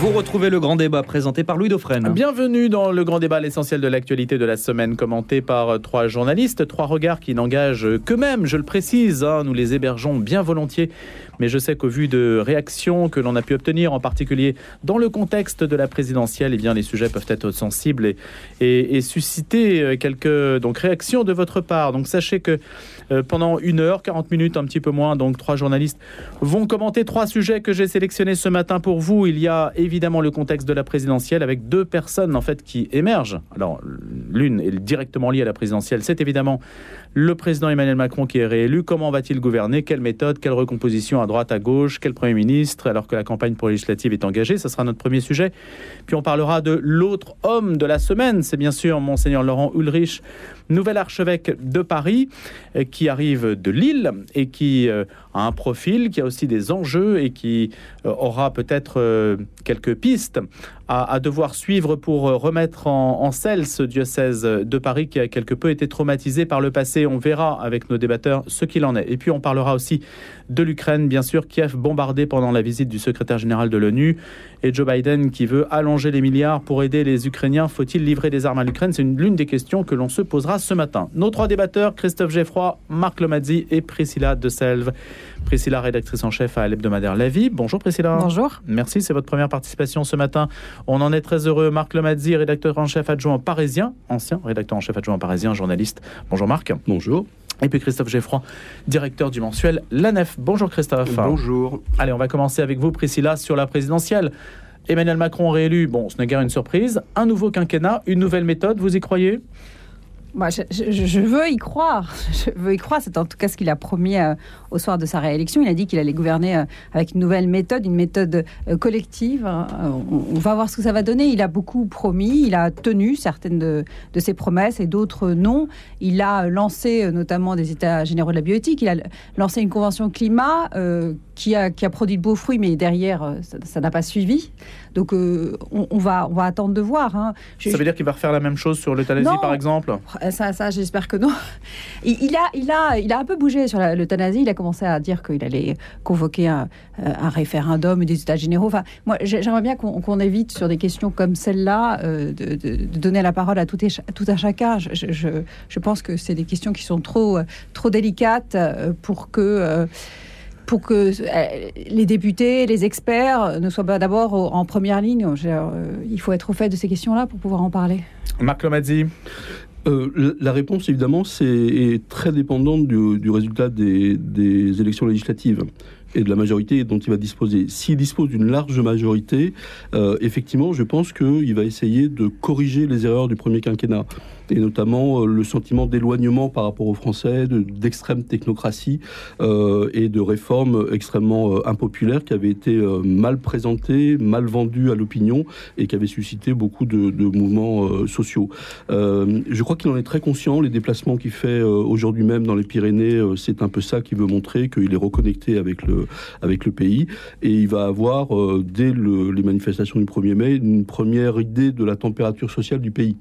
Vous retrouvez le grand débat présenté par Louis Dauphren. Bienvenue dans le grand débat, l'essentiel de l'actualité de la semaine, commenté par trois journalistes, trois regards qui n'engagent qu'eux-mêmes, je le précise. hein, nous les hébergeons bien volontiers, mais je sais qu'au vu de réactions que l'on a pu obtenir, en particulier dans le contexte de la présidentielle, eh bien les sujets peuvent être sensibles et, et- susciter quelques donc réactions de votre part. Donc sachez que euh, pendant une heure, 40 minutes, un petit peu moins, donc trois journalistes vont commenter trois sujets que j'ai sélectionnés ce matin pour vous. Il y a évidemment le contexte de la présidentielle avec deux personnes en fait qui émergent. Alors l'une est directement liée à la présidentielle, c'est évidemment le président Emmanuel Macron qui est réélu. Comment va-t-il gouverner? Quelle méthode Quelle recomposition à droite, à gauche? Quel Premier ministre? Alors que la campagne pour législative est engagée Ce sera notre premier sujet. Puis on parlera de l'autre homme de la semaine. C'est bien sûr Monseigneur Laurent Ulrich, nouvel archevêque de Paris, euh, qui arrive de Lille et qui euh, un profil, qui a aussi des enjeux et qui euh, aura peut-être euh, quelques pistes à, à devoir suivre pour euh, remettre en, en selle ce diocèse de Paris qui a quelque peu été traumatisé par le passé. On verra avec nos débatteurs ce qu'il en est. Et puis on parlera aussi de l'Ukraine, bien sûr, Kiev bombardé pendant la visite du secrétaire général de l'ONU et Joe Biden qui veut allonger les milliards pour aider les Ukrainiens. Faut-il livrer des armes à l'Ukraine? C'est une- l'une des questions que l'on se posera ce matin. Nos trois débatteurs, Christophe Geffroy, Marc Lomazzi et Priscilla de Selve. Priscilla, rédactrice en chef à l'hebdomadaire La Vie. Bonjour Priscilla. Bonjour. Merci, c'est votre première participation ce matin. On en est très heureux. Marc Lomazzi, rédacteur en chef adjoint parisien, ancien rédacteur en chef adjoint parisien, journaliste. Bonjour Marc. Bonjour. Et puis Christophe Geffroy, directeur du mensuel La Nef. Bonjour Christophe. Bonjour. Allez, on va commencer avec vous, Priscilla, sur la présidentielle. Emmanuel Macron réélu, bon, ce n'est guère une surprise. Un nouveau quinquennat, une nouvelle méthode, vous y croyez? Moi, je, veux y croire. Je veux y croire. C'est en tout cas ce qu'il a promis euh, au soir de sa réélection. Il a dit qu'il allait gouverner euh, avec une nouvelle méthode, une méthode euh, collective. Euh, on, va voir ce que ça va donner. Il a beaucoup promis. Il a tenu certaines de, de ses promesses et d'autres non. Il a lancé notamment des États généraux de la bioéthique. Il a lancé une convention climat qui, a, qui a produit de beaux fruits, mais derrière, euh, ça n'a pas suivi. Donc, euh, on, on va, on va attendre de voir. hein. Je- Ça veut dire qu'il va refaire la même chose sur l'euthanasie, par exemple? Euh, Ça, ça j'espère que non. Il, il a, il, a, il a un peu bougé sur l'euthanasie. Il a commencé à dire qu'il allait convoquer un, euh, un référendum et des états généraux. Enfin, moi, j'ai- j'aimerais bien qu'on évite sur des questions comme celle-là euh, de, de- de donner la parole à tout, et tout un chacun. Je, je- je, pense que c'est des questions qui sont trop, trop délicates pour que. euh, pour que euh, les députés, les experts ne soient pas d'abord en première ligne. Euh, il faut être au fait de ces questions-là pour pouvoir en parler. Marc Lomazzi Euh, la- la réponse, évidemment, c'est est très dépendante du, du résultat des, des élections législatives et de la majorité dont il va disposer. S'il dispose d'une large majorité, euh, effectivement, je pense qu'il va essayer de corriger les erreurs du premier quinquennat, et notamment euh, le sentiment d'éloignement par rapport aux Français, de- d'extrême technocratie euh, et de réformes extrêmement euh, impopulaires qui avaient été mal présentées, mal vendues à l'opinion et qui avaient suscité beaucoup de, mouvements sociaux. Je crois qu'il en est très conscient. Les déplacements qu'il fait aujourd'hui même dans les Pyrénées, c'est un peu ça qu'il veut montrer, qu'il est reconnecté avec le, pays. Et il va avoir, dès le- les manifestations du 1er mai, une première idée de la température sociale du pays.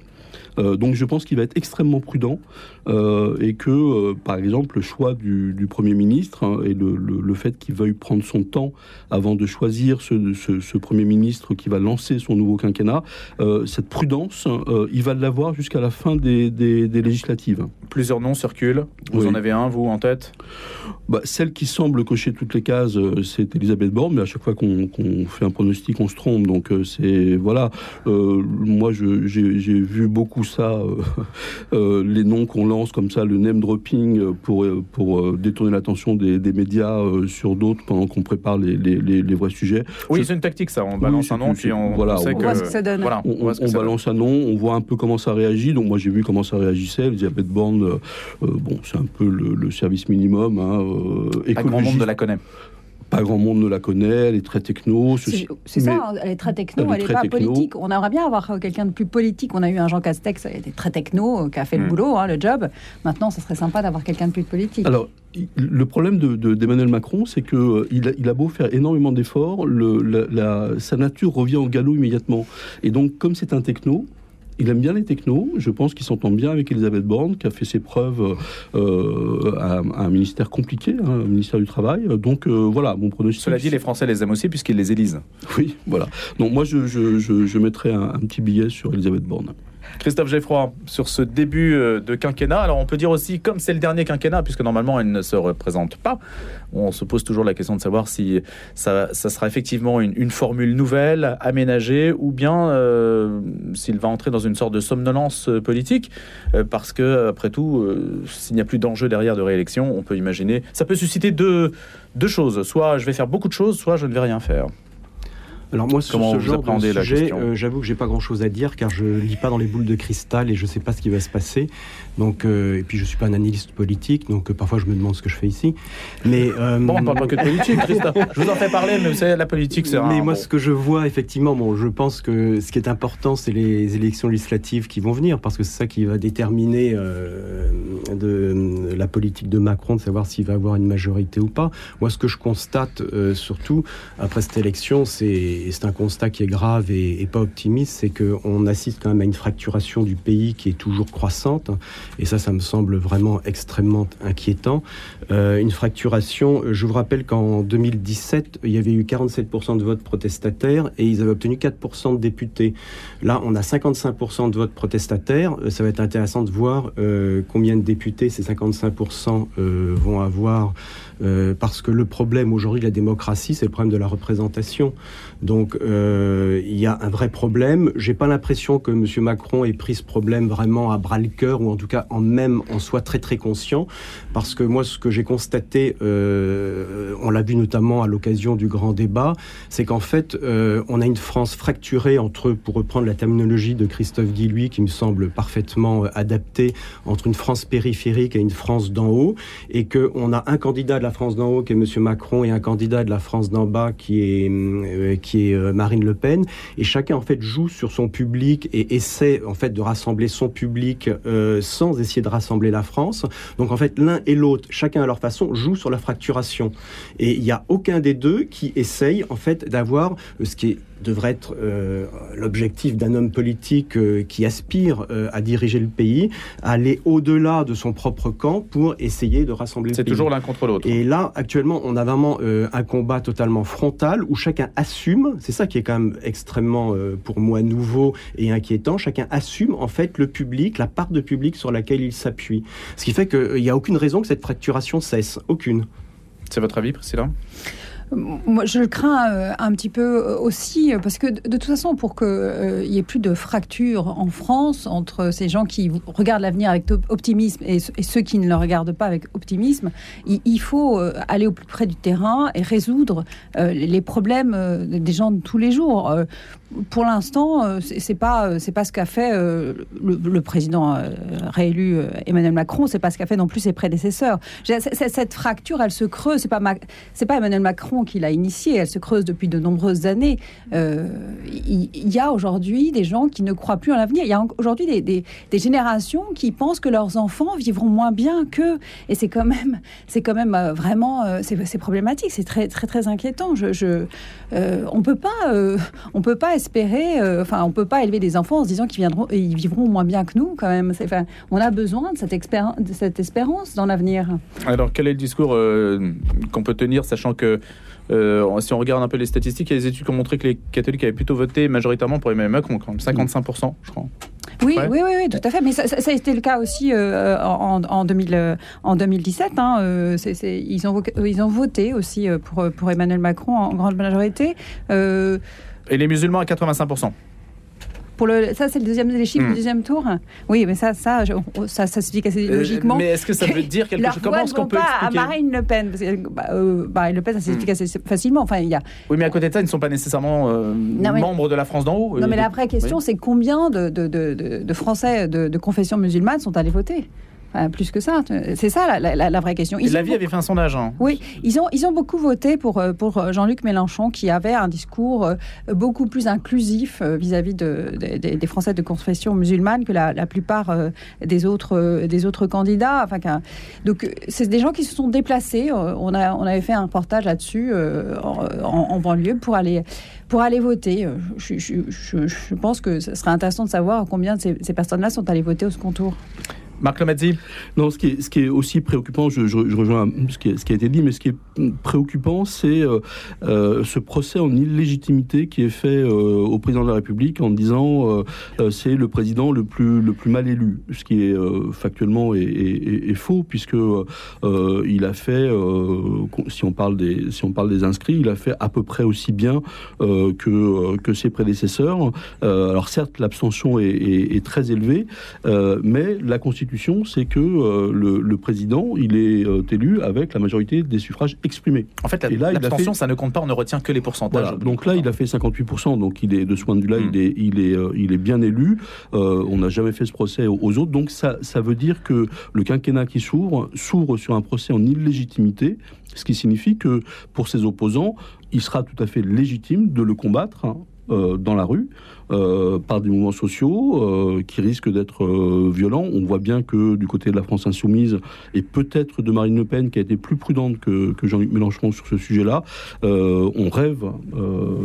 Euh, donc je pense qu'il va être extrêmement prudent euh, et que, euh, par exemple, le choix du, du Premier ministre hein, et le, le- le fait qu'il veuille prendre son temps avant de choisir ce, ce- ce Premier ministre qui va lancer son nouveau quinquennat, cette prudence, il va l'avoir jusqu'à la fin des, des- des législatives. Plusieurs noms circulent. Vous Oui. en avez un, vous, en tête? Bah, celle qui semble cocher toutes les cases, c'est Elisabeth Borne, mais à chaque fois qu'on fait un pronostic, on se trompe. Donc c'est voilà. Moi, j'ai vu beaucoup ça, euh, euh, les noms qu'on lance comme ça, le name dropping euh, pour pour euh, détourner l'attention des, des médias euh, sur d'autres pendant qu'on prépare les, les, les- les vrais sujets. Oui, Je- c'est une tactique, ça. On balance un nom, puis on, voilà, on sait on que... voit ce que ça donne. Voilà, On, donne. balance un nom, on voit un peu comment ça réagit. Donc moi j'ai vu comment ça réagissait. Elisabeth Borne, bon, c'est un peu le, le service minimum. Hein, euh, Pas grand monde ne la connaît. Pas grand monde ne la connaît, elle est très techno. C'est ça, hein, elle est très techno, elle est elle n'est pas techno. politique. On aimerait bien avoir quelqu'un de plus politique. On a eu un Jean Castex, il était très techno, euh, qui a fait Mm. le boulot, hein, le job. Maintenant, ça serait sympa d'avoir quelqu'un de plus politique. Alors, le problème de- de- d'Emmanuel Macron, c'est que euh, il, a, il a beau faire énormément d'efforts, le- la- la- sa nature revient au galop immédiatement. Et donc, comme c'est un techno, il aime bien les technos. Je pense qu'il s'entend bien avec Elisabeth Borne, qui a fait ses preuves euh, à, un ministère compliqué, hein, un ministère du Travail. Donc voilà, mon pronostic. Cela dit, les Français les aiment aussi puisqu'ils les élisent. Oui, voilà. Donc moi, je, je, je, mettrai un, un, petit billet sur Elisabeth Borne. Christophe Geffroy, sur ce début euh, de quinquennat, alors on peut dire aussi, comme c'est le dernier quinquennat, puisque normalement elle ne se représente pas, on se pose toujours la question de savoir si ça, sera effectivement une, formule nouvelle, aménagée, ou bien euh, s'il va entrer dans une sorte de somnolence euh, politique, parce que, après tout, s'il n'y a plus d'enjeu derrière de réélection, on peut imaginer, ça peut susciter deux, deux choses, soit je vais faire beaucoup de choses, soit je ne vais rien faire. Alors moi, sur ce genre de sujet, euh, j'avoue que j'ai pas grand-chose à dire car je lis pas dans les boules de cristal et je sais pas ce qui va se passer. Donc, euh, et puis je suis pas un analyste politique, donc euh, parfois je me demande ce que je fais ici. Mais bon, on parle pas que de politique, Christophe. Je vous en fais parler, mais vous savez, la politique, c'est. Mais moi, ce que je vois effectivement, bon, je pense que ce qui est important, c'est les élections législatives qui vont venir, parce que c'est ça qui va déterminer de la politique de Macron, de savoir s'il va avoir une majorité ou pas. Moi, ce que je constate surtout après cette élection, c'est c'est un constat qui est grave et, pas optimiste, c'est qu'on assiste quand même à une fracturation du pays qui est toujours croissante. Et ça, ça me semble vraiment extrêmement inquiétant. Euh, une fracturation, je vous rappelle qu'en 2017, il y avait eu 47% de votes protestataires et ils avaient obtenu 4% de députés. Là, on a 55% de votes protestataires. Euh, ça va être intéressant de voir euh, combien de députés ces 55% vont avoir. Parce que le problème aujourd'hui de la démocratie, c'est le problème de la représentation. Donc euh, il y a un vrai problème. J'ai pas l'impression que M. Macron ait pris ce problème vraiment à bras le cœur, ou en tout cas en même en soit très très conscient, parce que moi ce que j'ai constaté, euh, on l'a vu notamment à l'occasion du grand débat, c'est qu'en fait euh, on a une France fracturée entre, pour reprendre la terminologie de Christophe Guilluy, qui me semble parfaitement adaptée, entre une France périphérique et une France d'en haut, et qu'on a un candidat de la France d'en haut qui est M. Macron et un candidat de la France d'en bas qui est qui est euh, Marine Le Pen, et chacun en fait joue sur son public et essaie en fait de rassembler son public euh, sans essayer de rassembler la France. Donc en fait l'un et l'autre, chacun à leur façon, joue sur la fracturation. Et il n'y a aucun des deux qui essaye en fait d'avoir euh, ce qui est devrait être euh, l'objectif d'un homme politique euh, qui aspire euh, à diriger le pays, aller au-delà de son propre camp pour essayer de rassembler le pays. C'est toujours l'un contre l'autre. Et là, actuellement, on a vraiment un combat totalement frontal où chacun assume, c'est ça qui est quand même extrêmement pour moi nouveau et inquiétant, chacun assume en fait le public, la part de public sur laquelle il s'appuie. Ce qui fait qu'il n'y a aucune raison que cette fracturation cesse, aucune. C'est votre avis, Priscilla? Moi, je le crains euh, un petit peu euh, aussi, parce que de, toute façon, pour qu'il euh, n'y ait plus de fracture en France entre ces gens qui regardent l'avenir avec optimisme et, ceux qui ne le regardent pas avec optimisme, il, faut aller au plus près du terrain et résoudre les problèmes des gens de tous les jours pour l'instant, euh, c'est pas euh, c'est pas ce qu'a fait euh, le, président réélu Emmanuel Macron. C'est pas ce qu'a fait non plus ses prédécesseurs. Cette fracture, elle se creuse. C'est pas c'est pas Emmanuel Macron qui l'a initiée. Elle se creuse depuis de nombreuses années. Il y, a aujourd'hui des gens qui ne croient plus en l'avenir. Il y a aujourd'hui des, des, générations qui pensent que leurs enfants vivront moins bien qu'eux. Et c'est quand même c'est quand même vraiment c'est problématique. C'est très très très inquiétant. Je, je on peut pas on peut pas espérer, euh, enfin, on peut pas élever des enfants en se disant qu'ils viendront, ils vivront moins bien que nous, quand même. Enfin, on a besoin de cette, de cette espérance dans l'avenir. Alors, quel est le discours euh, qu'on peut tenir, sachant que euh, si on regarde un peu les statistiques, il y a des études qui ont montré que les catholiques avaient plutôt voté majoritairement pour Emmanuel Macron, quand même 55%, je crois. Oui, oui, oui, tout à fait. Mais ça, a été le cas aussi en, en, 2000, en 2017. Hein, ils, ont, ils ont voté aussi pour, pour Emmanuel Macron en grande majorité. Et les musulmans à 85%. Pour le, ça, c'est le deuxième, les chiffres du hmm. deuxième tour. Oui, mais ça, ça, ça, ça s'explique assez euh, logiquement. mais est-ce que ça veut dire quelque chose? Comment est-ce qu'on peut pas à Marine Le Pen parce que, bah, euh, Marine Le Pen, ça s'explique hmm. assez facilement. Enfin, il y a. Oui, mais à côté de ça, ils ne sont pas nécessairement euh, membres de la France d'en haut. Non, mais la vraie question, c'est combien de, de, de, de Français de, confession musulmane sont allés voter? Plus que ça. C'est ça la, vraie question. Ils la vie avait fait un sondage. Hein. Oui, ils ont, ils ont beaucoup voté pour, pour Jean-Luc Mélenchon, qui avait un discours beaucoup plus inclusif vis-à-vis de, des Français de confession musulmane que la, plupart des, autres, des autres candidats. Enfin, donc, c'est des gens qui se sont déplacés. On, a, on avait fait un reportage là-dessus en, en, banlieue pour aller pour aller voter. Euh, je, pense que ce serait intéressant de savoir combien de ces, ces personnes-là sont allées voter au second tour. Marc Lemazzi Non, ce qui, est, est aussi préoccupant, je, rejoins ce qui, a été dit, mais ce qui est préoccupant, c'est euh, euh, ce procès en illégitimité qui est fait au président de la République en disant c'est le président le plus, le plus mal élu, ce qui est factuellement est, faux, puisque il a fait, si, on parle des, si on parle des inscrits, il a fait à peu près aussi bien que, que ses prédécesseurs. alors certes, l'abstention est, est, très élevée, mais la Constitution c'est que euh, le, président, il est euh, élu avec la majorité des suffrages exprimés. En fait, l'abstention, ça ne compte pas, on ne retient que les pourcentages. Donc là, il a fait 58%, donc il est, de ce point de vue-là, il, hmm. est, il, est, euh, il est bien élu. on n'a jamais fait ce procès aux, autres, donc ça, ça veut dire que le quinquennat qui s'ouvre, s'ouvre sur un procès en illégitimité, ce qui signifie que pour ses opposants, il sera tout à fait légitime de le combattre hein, dans la rue. Euh, par des mouvements sociaux euh, qui risquent d'être euh, violents. On voit bien que du côté de la France insoumise et peut-être de Marine Le Pen, qui a été plus prudente que, Jean-Luc Mélenchon sur ce sujet-là, on rêve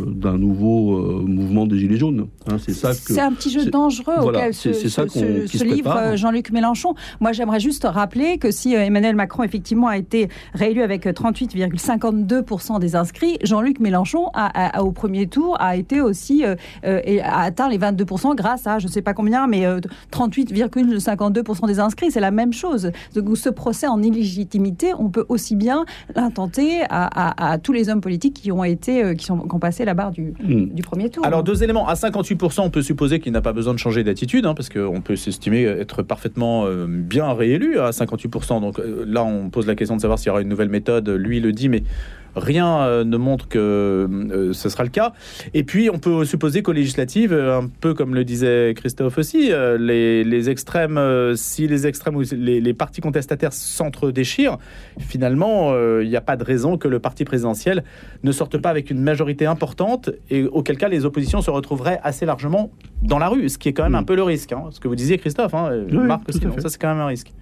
d'un nouveau mouvement des Gilets jaunes. Hein, c'est ça C'est un petit jeu dangereux auquel se, se, livre Jean-Luc Mélenchon. Moi, j'aimerais juste rappeler que si Emmanuel Macron effectivement a été réélu avec 38,52% des inscrits, Jean-Luc Mélenchon a, au premier tour a été aussi et a atteint les 22% grâce à je ne sais pas combien, mais 38,52% euh, des inscrits. C'est la même chose. Donc, ce procès en illégitimité, on peut aussi bien l'intenter à, tous les hommes politiques qui ont été, euh, qui, sont, ont passé la barre du, hmm. du premier tour. Alors deux éléments. À 58%, on peut supposer qu'il n'a pas besoin de changer d'attitude, hein, parce qu'on peut s'estimer être parfaitement euh, bien réélu à 58%. Donc là, on pose la question de savoir s'il y aura une nouvelle méthode. Lui, il le dit, mais Rien euh, ne montre que euh, ce sera le cas. Et puis, on peut supposer qu'aux législatives, euh, un peu comme le disait Christophe aussi, les, extrêmes, si les extrêmes ou les, partis contestataires s'entre-déchirent, finalement, il n'y a pas de raison que le parti présidentiel ne sorte pas avec une majorité importante et auquel cas les oppositions se retrouveraient assez largement dans la rue, ce qui est quand même un peu le risque. Hein. Ce que vous disiez, Christophe, hein, Marc, ça c'est quand même un risque.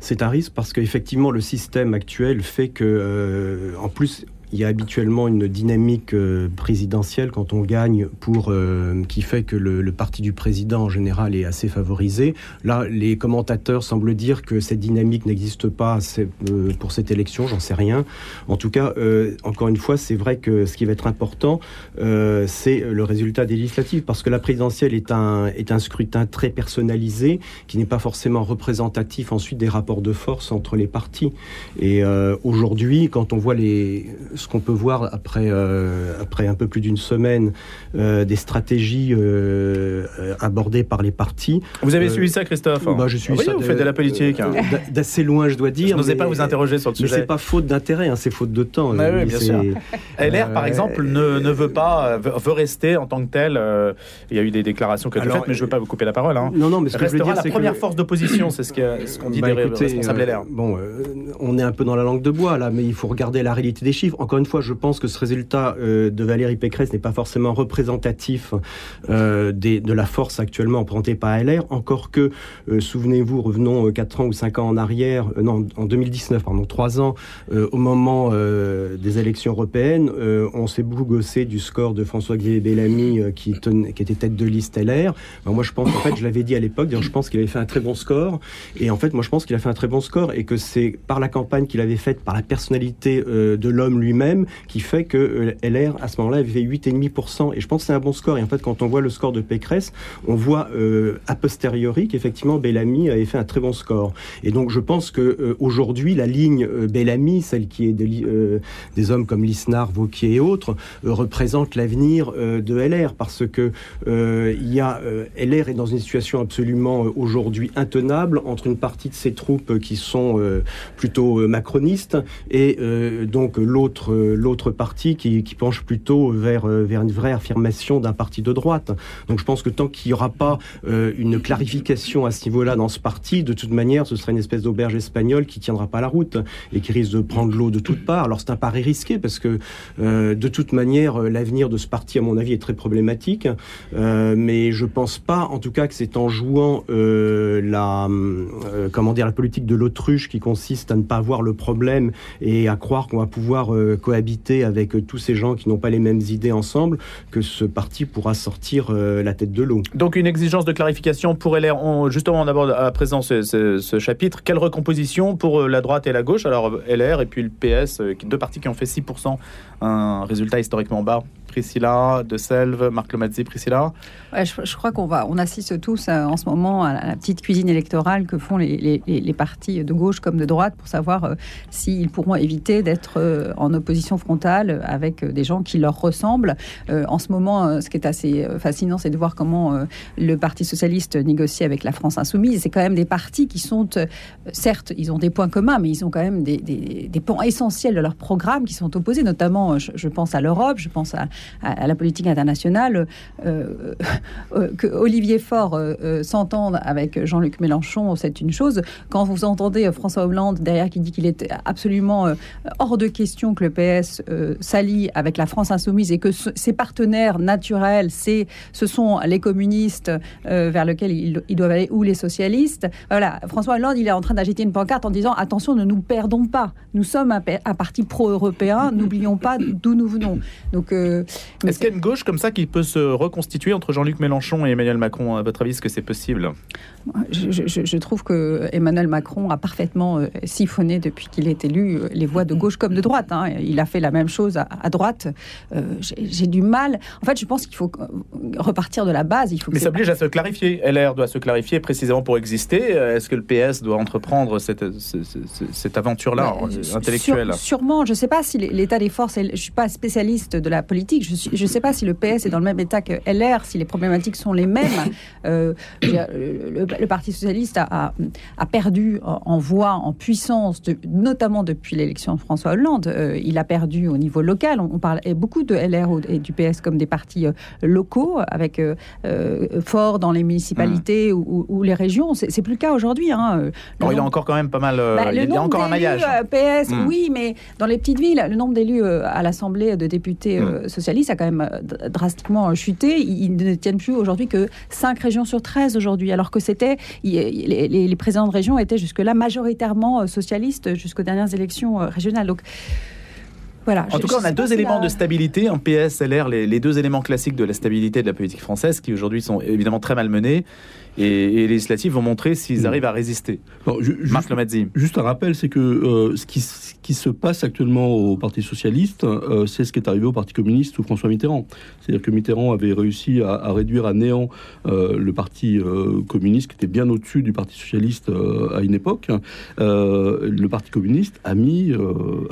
C'est un risque parce qu'effectivement, le système actuel fait que, euh, en plus, il y a habituellement une dynamique euh, présidentielle quand on gagne pour euh, qui fait que le, parti du président en général est assez favorisé. Là, les commentateurs semblent dire que cette dynamique n'existe pas euh, pour cette élection, j'en sais rien. En tout cas, encore une fois, c'est vrai que ce qui va être important, c'est le résultat des législatives, parce que la présidentielle est un est un scrutin très personnalisé qui n'est pas forcément représentatif ensuite des rapports de force entre les partis. Et aujourd'hui, quand on voit les ce qu'on peut voir après, euh, après un peu plus d'une semaine euh, des stratégies euh, abordées par les partis. Vous avez suivi ça, Christophe bah, Je suis oui, Vous faites de la politique. Hein. D'assez loin, je dois dire. Je n'osais pas vous interroger sur le sujet. C'est pas faute d'intérêt, hein, c'est faute de temps. oui, bien sûr. LR, par exemple, ne, ne, veut pas, veut rester en tant que tel. il y a eu des déclarations que faites, mais je ne veux pas vous couper la parole. Hein. Non, non, mais ce que je veux dire, la première force d'opposition, c'est ce qu'on dit bah, des responsables LR. Bon, on est un peu dans la langue de bois là, mais il faut regarder la réalité des chiffres. Encore une fois, je pense que ce résultat euh, de Valérie Pécresse n'est pas forcément représentatif euh, de la force actuellement représentée par LR, encore que, euh, souvenez-vous, revenons 4 ans ou 5 ans en arrière, non, en 2019, pardon, 3 ans, au moment des élections européennes, on s'est beaucoup gossé du score de François-Xavier Bellamy qui, qui, était tête de liste LR. Ben, moi, je pense, en fait, je l'avais dit à l'époque, je pense qu'il avait fait un très bon score, et en fait, moi, je pense qu'il a fait un très bon score, et que c'est par la campagne qu'il avait faite, par la personnalité de l'homme lui-même, qui fait que euh, LR, à ce moment-là, avait fait 8,5%. Et je pense que c'est un bon score. Et en fait, quand on voit le score de Pécresse, on voit euh, a posteriori qu'effectivement, Bellamy avait fait un très bon score. Et donc, je pense que euh, aujourd'hui, la ligne Bellamy, celle qui est des hommes comme Lisnard, Vauquier et autres, représente l'avenir de LR. Parce que il y a, LR est dans une situation absolument aujourd'hui intenable entre une partie de ses troupes qui sont plutôt macronistes et donc l'autre contre l'autre parti qui, penche plutôt vers, vers une vraie affirmation d'un parti de droite. Donc je pense que tant qu'il n'y aura pas une clarification à ce niveau-là dans ce parti, de toute manière, ce serait une espèce d'auberge espagnole qui tiendra pas la route et qui risque de prendre l'eau de toutes parts. Alors c'est un pari risqué parce que de toute manière, l'avenir de ce parti, à mon avis, est très problématique. mais je pense pas, en tout cas, que c'est en jouant la, comment dire, la politique de l'autruche qui consiste à ne pas voir le problème et à croire qu'on va pouvoir euh, cohabiter avec euh, tous ces gens qui n'ont pas les mêmes idées ensemble, que ce parti pourra sortir euh, la tête de l'eau. Donc une exigence de clarification pour LR. On, justement, on aborde à présent ce, chapitre. Quelle recomposition pour la droite et la gauche? Alors LR et puis le PS, deux partis qui ont fait 6%, un résultat historiquement bas. Priscilla, De Selve, Marc Lomazzi, Priscilla je, crois qu'on va, on assiste tous euh, en ce moment à la petite cuisine électorale que font les, les, partis de gauche comme de droite pour savoir euh, s'ils pourront éviter d'être euh, en opposition frontale avec des gens qui leur ressemblent. en ce moment, ce qui est assez fascinant, c'est de voir comment le Parti socialiste négocie avec la France insoumise. C'est quand même des partis qui sont, certes, ils ont des points communs, mais ils ont quand même des, des, points essentiels de leur programme qui sont opposés, notamment, je, pense à l'Europe, je pense à, la politique internationale. Euh, que Olivier Faure euh, euh, s'entende avec Jean-Luc Mélenchon, c'est une chose. Quand vous entendez François Hollande derrière qui dit qu'il est absolument hors de question que le PS s'allie avec la France insoumise et que ses partenaires naturels, c'est, ce sont les communistes vers lesquels ils, doivent aller ou les socialistes. Voilà, François Hollande, il est en train d'agiter une pancarte en disant attention, ne nous perdons pas. Nous sommes un, parti pro-européen, n'oublions pas d'où nous venons. Donc, est-ce qu'il y a une gauche comme ça qui peut se reconstituer entre Jean-Luc Mélenchon et Emmanuel Macron À votre avis, est-ce que c'est possible? Je, trouve que Emmanuel Macron a parfaitement euh, siphonné depuis qu'il est élu euh, les voix de gauche comme de droite. Hein. Il a fait la même chose à, droite. Euh, j'ai du mal. En fait, je pense qu'il faut repartir de la base. Il faut Mais ça oblige à se clarifier. LR doit se clarifier précisément pour exister. Est-ce que le PS doit entreprendre cette, cette, aventure-là intellectuelle? Sûrement. Je ne sais pas si l'état des forces. Je ne suis pas spécialiste de la politique. Je ne sais pas si le PS est dans le même état que LR, si les problématiques sont les mêmes. le, le Parti socialiste a, perdu en voix, en puissance, notamment depuis l'élection de François Hollande. Euh, il a perdu au niveau local. On, parle beaucoup de LR et du PS comme des partis euh, locaux, avec euh, fort dans les municipalités mmh. ou, les régions. C'est plus le cas aujourd'hui. Hein. il a encore quand même pas mal. Bah, il y a encore un maillage. PS, mmh. oui, mais dans les petites villes, le nombre d'élus à l'Assemblée de députés mmh. socialistes a quand même drastiquement chuté. Ils ne tiennent plus aujourd'hui que 5 régions sur 13 aujourd'hui, alors que c'était les, présidents de région étaient jusque-là majoritairement euh, socialistes jusqu'aux dernières élections euh, régionales. Donc, voilà, en tout cas, on a deux éléments de stabilité, un PS, LR, les, les, deux éléments classiques de la stabilité de la politique française, qui aujourd'hui sont évidemment très malmenés et, les législatives vont montrer s'ils mm. arrivent à résister. Marc Lomazzi. Juste un rappel, c'est que euh, ce, qui, qui, se passe actuellement au Parti socialiste, euh, c'est ce qui est arrivé au Parti communiste sous François Mitterrand. C'est-à-dire que Mitterrand avait réussi à, réduire à néant euh, le Parti communiste, qui était bien au-dessus du Parti socialiste à une époque. le Parti communiste a mis,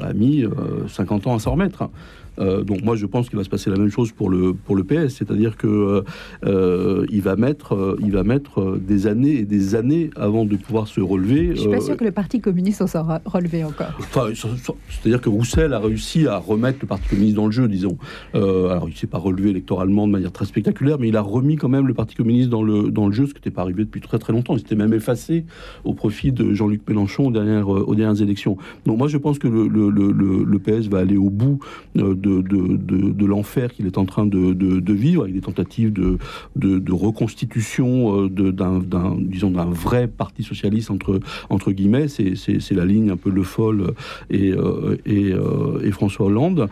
a mis 50 ans à s'en remettre. Euh, donc moi je pense qu'il va se passer la même chose pour le pour le PS, c'est-à-dire que euh, euh, il va mettre il va mettre des années et des années avant de pouvoir se relever. Je suis pas sûr que le Parti communiste s'en relever encore. Enfin, c'est-à-dire que Roussel a réussi à remettre le Parti communiste dans le jeu, disons. alors il s'est pas relevé électoralement de manière très spectaculaire, mais il a remis quand même le Parti communiste dans le dans le jeu, ce qui n'était pas arrivé depuis très très longtemps. Il s'était même effacé au profit de Jean-Luc Mélenchon aux dernières aux dernières élections. Donc moi je pense que le, le, le, le PS va aller au bout de, l'enfer qu'il est en train de, vivre, avec des tentatives de, reconstitution euh, d'un, disons, d'un vrai parti socialiste entre, entre guillemets. C'est, la ligne un peu Le Foll et, euh, euh, et, François Hollande.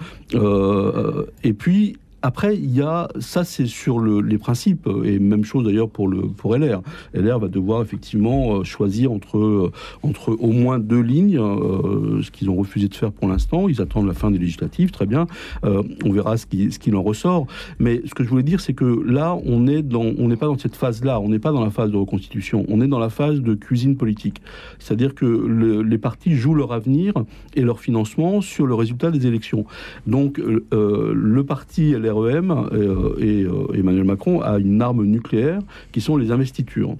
et puis, après, il y a ça, c'est sur les principes et même chose d'ailleurs pour pour LR. LR va devoir effectivement euh, choisir entre euh, entre au moins deux lignes, euh, ce qu'ils ont refusé de faire pour l'instant. Ils attendent la fin des législatives, très bien. on verra ce qui ce qu'il en ressort. Mais ce que je voulais dire, c'est que là, on est dans on n'est pas dans cette phase-là. On n'est pas dans la phase de reconstitution. On est dans la phase de cuisine politique. C'est-à-dire que les partis jouent leur avenir et leur financement sur le résultat des élections. Donc le parti LR LREM euh, et euh, Emmanuel Macron a une arme nucléaire qui sont les investitures.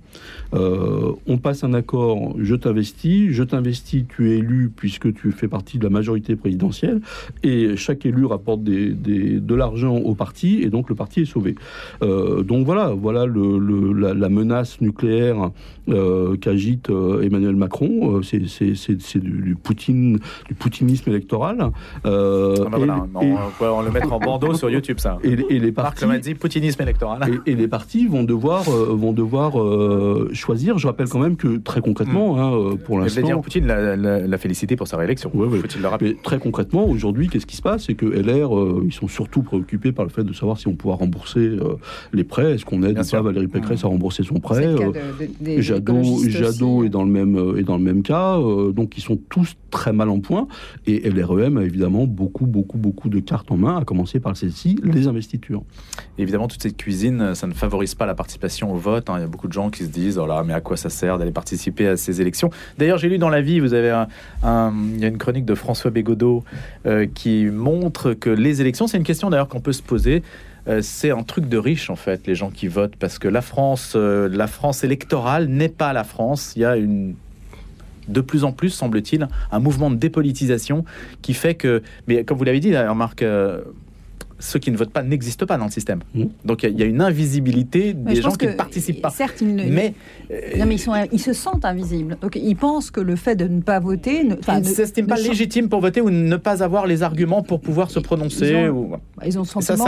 Euh, on passe un accord, je t'investis, je t'investis, tu es élu puisque tu fais partie de la majorité présidentielle, et chaque élu rapporte des, des- de l'argent au parti, et donc le parti est sauvé. Donc voilà, voilà le, le- la, la menace nucléaire qu'agite Emmanuel Macron. C'est du, du Poutine, du poutinisme électoral. Euh, Ah bah voilà, non, et- on va on le mettre en bandeau sur YouTube, ça. et, et les partis, dit poutinisme électoral. et, et les partis vont devoir, euh, vont devoir euh, choisir. Je rappelle quand même que très concrètement, hein, euh, pour Et Vladimir l'instant, Poutine l'a, l'a- l'a félicité pour sa réélection. Ouais, ouais. Faut-il le rappeler mais très concrètement, aujourd'hui, qu'est-ce qui se passe? C'est que LR, euh, ils sont surtout préoccupés par le fait de savoir si on pourra rembourser euh, les prêts. Est-ce qu'on aide Bien ou sûr. pas Valérie Pécresse à rembourser son C'est prêt le cas de- de- des Jadot, Jadot aussi. est dans le même est dans le même cas, euh, donc ils sont tous très mal en point. Et LREM a évidemment beaucoup beaucoup beaucoup de cartes en main, à commencer par celle-ci, les investitures. Évidemment, toute cette cuisine, ça ne favorise pas la participation au vote. hein. Il y a beaucoup de gens qui se disent Oh là, mais à quoi ça sert d'aller participer à ces élections? D'ailleurs, j'ai lu dans La Vie, vous avez un, il y a une chronique de François Bégodeau euh, qui montre que les élections, c'est une question d'ailleurs qu'on peut se poser. Euh, c'est un truc de riche en fait, les gens qui votent, parce que la France, euh, la France électorale n'est pas la France. Il y a une de plus en plus, semble-t-il, un mouvement de dépolitisation qui fait que, mais comme vous l'avez dit Marc, euh, ceux qui ne votent pas n'existent pas dans le système. Mmh. Donc il y a- il y, a une invisibilité Mais des gens qui ne participent pas. Certes, ils ne, Mais, non, mais ils, sont, ils se sentent invisibles. Donc ils pensent que le fait de ne pas voter. Ne, ils ne s'estiment pas ne- légitimes pour voter ou ne pas avoir les arguments pour pouvoir se prononcer. Ils ont- ou- Ils ont le sentiment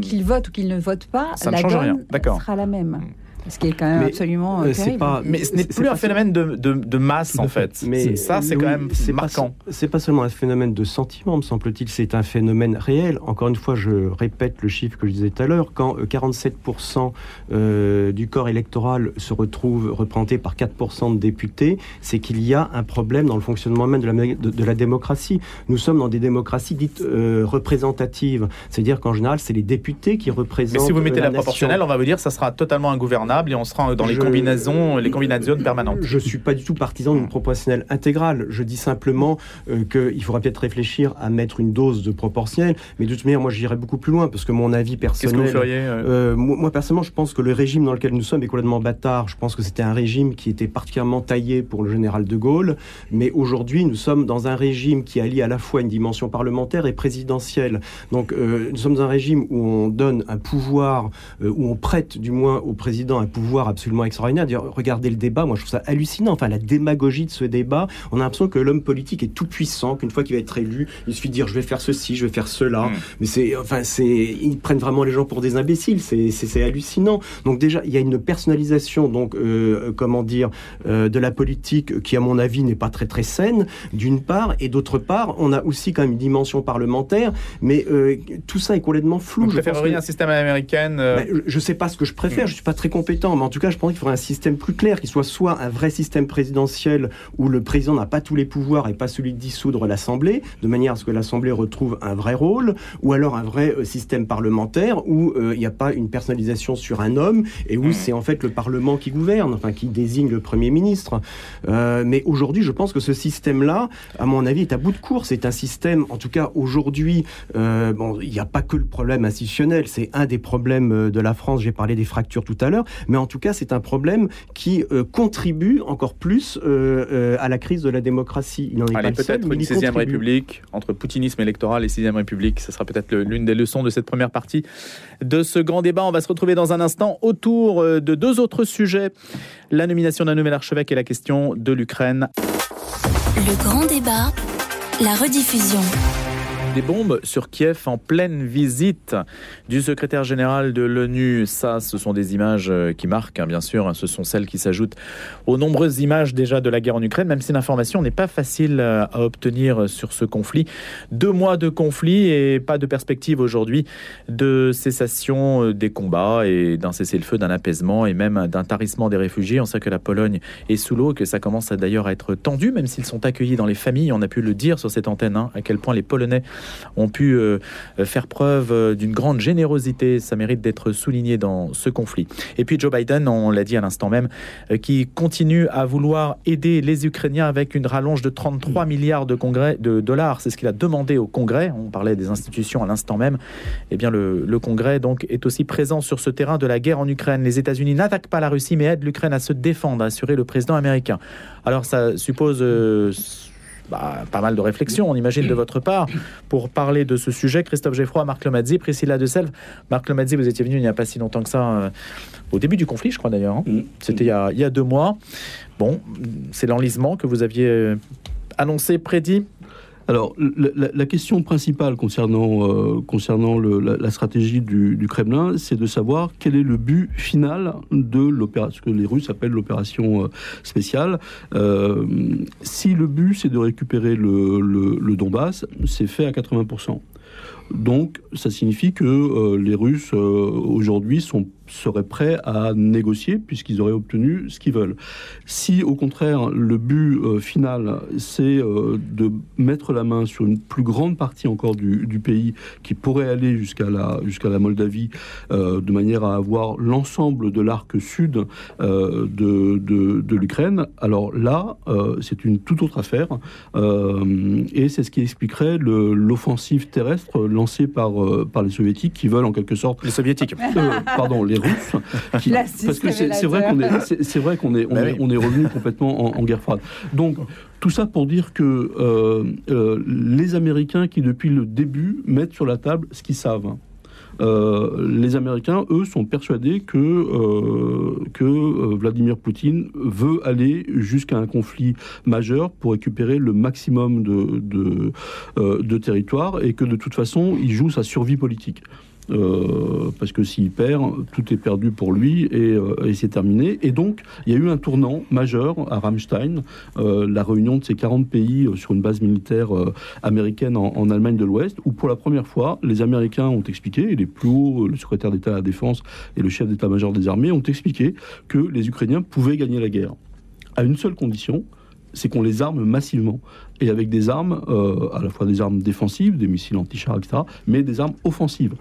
qu'ils votent ou qu'ils ne votent pas, Ça ne la change donne rien, d'accord. sera la même. Mm. Ce qui est quand même Mais, absolument euh, euh, c'est terrible. pas- Mais ce n'est plus un phénomène de, de- de masse en fait. fait. Mais ça, c'est oui, quand même c'est marquant. C'est pas seulement un phénomène de sentiment, me semble-t-il, c'est un phénomène réel. Encore une fois, je répète le chiffre que je disais tout à l'heure, quand euh, 47% euh, du corps électoral se retrouve représenté par 4% de députés, c'est qu'il y a un problème dans le fonctionnement même de la, de, de la démocratie. Nous sommes dans des démocraties dites euh, représentatives, c'est-à-dire qu'en général, c'est les députés qui représentent Mais si vous mettez la proportionnelle, on va vous dire que ça sera totalement ingouvernable et on sera dans les Je- combinaisons, les combinaisons permanentes. Je suis pas du tout partisan d'une proportionnelle intégrale. Je dis simplement euh, qu'il faudra peut-être réfléchir à mettre une dose de proportionnelle. Mais de toute manière, moi, j'irais beaucoup plus loin parce que mon avis Qu'est-ce que personnel. vous feriez euh, Euh, moi, moi, personnellement, je pense que le régime dans lequel nous sommes est complètement bâtard. Je pense que c'était un régime qui était particulièrement taillé pour le général de Gaulle. Mais aujourd'hui, nous sommes dans un régime qui allie à la fois une dimension parlementaire et présidentielle. Donc, euh, nous sommes dans un régime où on donne un pouvoir, où on prête du moins au président un pouvoir absolument extraordinaire. Regardez le débat, moi je trouve ça hallucinant. Enfin, la démagogie de ce débat, on a l'impression que l'homme politique est tout puissant, qu'une fois qu'il va être élu, il suffit de dire je vais faire ceci, je vais faire cela. Mm. Mais c'est, enfin, c'est, ils prennent vraiment les gens pour des imbéciles. C'est, hallucinant. Donc déjà, il y a une personnalisation, donc euh, comment dire, euh, de la politique qui, à mon avis, n'est pas très très saine, d'une part, et d'autre part, on a aussi quand même une dimension parlementaire, mais euh, tout ça est complètement flou. Vous Je préféreriez que- un système américain euh, ben, je- sais pas ce que je préfère, Mm. je suis pas très compétent, mais en tout cas, je pense qu'il faudrait un système plus clair, qui soit soit un vrai système présidentiel où le président n'a pas tous les pouvoirs et pas celui de dissoudre l'Assemblée, de manière à ce que l'Assemblée retrouve un vrai rôle, ou alors un vrai euh, système parlementaire où euh, il n'y a pas une personnalisation sur un homme et où Mm. c'est en fait le Parlement qui gouverne, enfin qui désigne le Premier ministre. Euh, mais aujourd'hui, je pense que ce système-là, à mon avis, est à bout de course. C'est un système, en tout cas aujourd'hui, euh, bon, il n'y a pas que le problème institutionnel, c'est un des problèmes de la France. J'ai parlé des fractures tout à l'heure, mais en tout cas, c'est un problème qui euh, contribue encore plus euh, euh, à la crise de la démocratie. Il n'en est Allez, peut-être une il y sixième contribue. république, entre poutinisme électoral et sixième république, ce sera peut-être le- l'une des leçons de cette première partie de ce grand débat. On va se retrouver dans un instant autour de deux autres sujets, la nomination d'un nouvel archevêque et la question de l'Ukraine. Le grand débat, la rediffusion. Des bombes sur Kiev en pleine visite du secrétaire général de l'ONU. Ça, ce sont des images euh, qui marquent, hein, bien sûr. hein. Ce sont celles qui s'ajoutent aux nombreuses images déjà de la guerre en Ukraine, même si l'information n'est pas facile euh, à obtenir sur ce conflit. Deux mois de conflit et pas de perspective aujourd'hui de cessation euh, des combats et d'un cessez-le-feu, d'un apaisement et même d'un tarissement des réfugiés. On sait que la Pologne est sous l'eau que ça commence d'ailleurs à être tendu, même s'ils sont accueillis dans les familles. On a pu le dire sur cette antenne, hein, à quel point les Polonais ont pu faire preuve d'une grande générosité. Ça mérite d'être souligné dans ce conflit. Et puis Joe Biden, on l'a dit à l'instant même, qui continue à vouloir aider les Ukrainiens avec une rallonge de 33 milliards de, congrès, de dollars. C'est ce qu'il a demandé au Congrès. On parlait des institutions à l'instant même. Eh bien, le, Congrès donc est aussi présent sur ce terrain de la guerre en Ukraine. Les États-Unis n'attaquent pas la Russie, mais aident l'Ukraine à se défendre, a assuré le président américain. Alors, ça suppose. Euh, bah, pas mal de réflexions, on imagine, de votre part, pour parler de ce sujet. Christophe Geffroy, Marc Lomazzi, Priscilla de Selve. Marc Lomazzi, vous étiez venu il n'y a pas si longtemps que ça, euh, au début du conflit, je crois d'ailleurs. Hein. Mm. C'était il, il, y a deux mois. Bon, c'est l'enlisement que vous aviez euh, annoncé, prédit alors, la, question principale concernant, euh, concernant la, stratégie du, Kremlin, c'est de savoir quel est le but final de l'opération, ce que les Russes appellent l'opération euh, spéciale. Euh, si le but, c'est de récupérer le, le Donbass, c'est fait à 80%. Donc, ça signifie que les Russes, aujourd'hui, sont seraient prêts à négocier puisqu'ils auraient obtenu ce qu'ils veulent. Si au contraire le but euh, final c'est euh, de mettre la main sur une plus grande partie encore du, pays qui pourrait aller jusqu'à la, jusqu'à la Moldavie euh, de manière à avoir l'ensemble de l'arc sud de, de, l'Ukraine, alors là c'est une toute autre affaire et c'est ce qui expliquerait l'offensive terrestre lancée par, par les soviétiques qui veulent en quelque sorte... Les soviétiques Pardon, les parce que c'est vrai qu'on est, c'est vrai qu'on est, on, bah est, on est revenu complètement en, guerre froide. Donc tout ça pour dire que euh, euh, les Américains qui depuis le début mettent sur la table ce qu'ils savent. Euh, les Américains, eux, sont persuadés que, que Vladimir Poutine veut aller jusqu'à un conflit majeur pour récupérer le maximum de, de, de territoire et que de toute façon, il joue sa survie politique. Euh, parce que s'il perd, tout est perdu pour lui euh, et, c'est terminé. Et donc, il y a eu un tournant majeur à Ramstein, euh, la réunion de ces 40 pays sur une base militaire américaine en, Allemagne de l'Ouest, où pour la première fois, les Américains ont expliqué, et les plus hauts, le secrétaire d'État à la Défense et le chef d'état-major des armées ont expliqué que les Ukrainiens pouvaient gagner la guerre, à une seule condition, c'est qu'on les arme massivement et avec des armes, à la fois des armes défensives, des missiles anti-chars, etc., mais des armes offensives.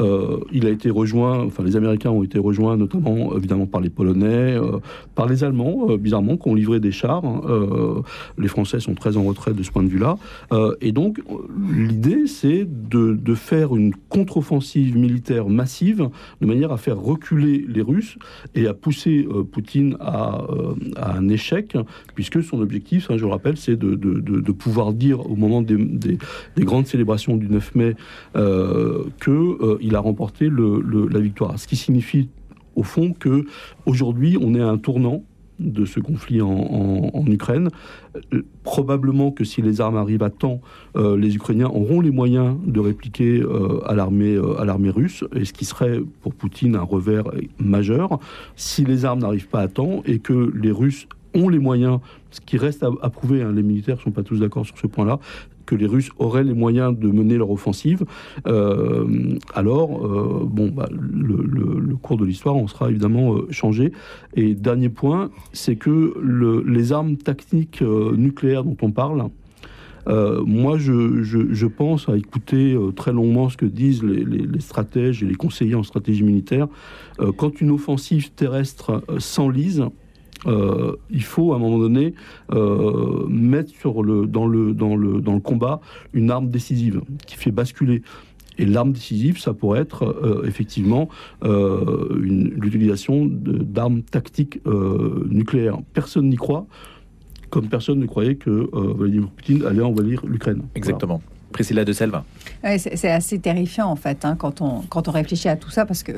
Euh, il a été rejoint, enfin les Américains ont été rejoints notamment évidemment par les Polonais, euh, par les Allemands, bizarrement, qui ont livré des chars. Hein. les Français sont très en retrait de ce point de vue-là. et donc l'idée, c'est de, de, faire une contre-offensive militaire massive de manière à faire reculer les Russes et à pousser Poutine à, un échec, puisque son objectif, hein, je le rappelle, c'est de, de, pouvoir dire au moment des, grandes célébrations du 9 mai euh, qu'il euh, a remporté la victoire. Ce qui signifie au fond que aujourd'hui on est à un tournant de ce conflit en, Ukraine. Euh, probablement que si les armes arrivent à temps, les Ukrainiens auront les moyens de répliquer à l'armée à l'armée russe, et ce qui serait pour Poutine un revers majeur. Si les armes n'arrivent pas à temps et que les Russes ont les moyens, ce qui reste à, prouver, hein, les militaires ne sont pas tous d'accord sur ce point-là, que les Russes auraient les moyens de mener leur offensive, euh, alors, euh, bon, bah, le, cours de l'histoire en sera évidemment euh, changé. Et dernier point, c'est que les armes tactiques nucléaires dont on parle, moi, je, pense à écouter très longuement ce que disent les, les, stratèges et les conseillers en stratégie militaire. quand une offensive terrestre s'enlise, euh, il faut à un moment donné euh, mettre sur le, dans, le, dans, le, dans le combat une arme décisive qui fait basculer. Et l'arme décisive, ça pourrait être euh, effectivement l'utilisation d'armes tactiques nucléaires. Personne n'y croit, comme personne ne croyait que Vladimir Poutine allait envahir l'Ukraine. Exactement. Priscilla de Selva. c'est assez terrifiant en fait hein, quand, on, quand on réfléchit à tout ça parce que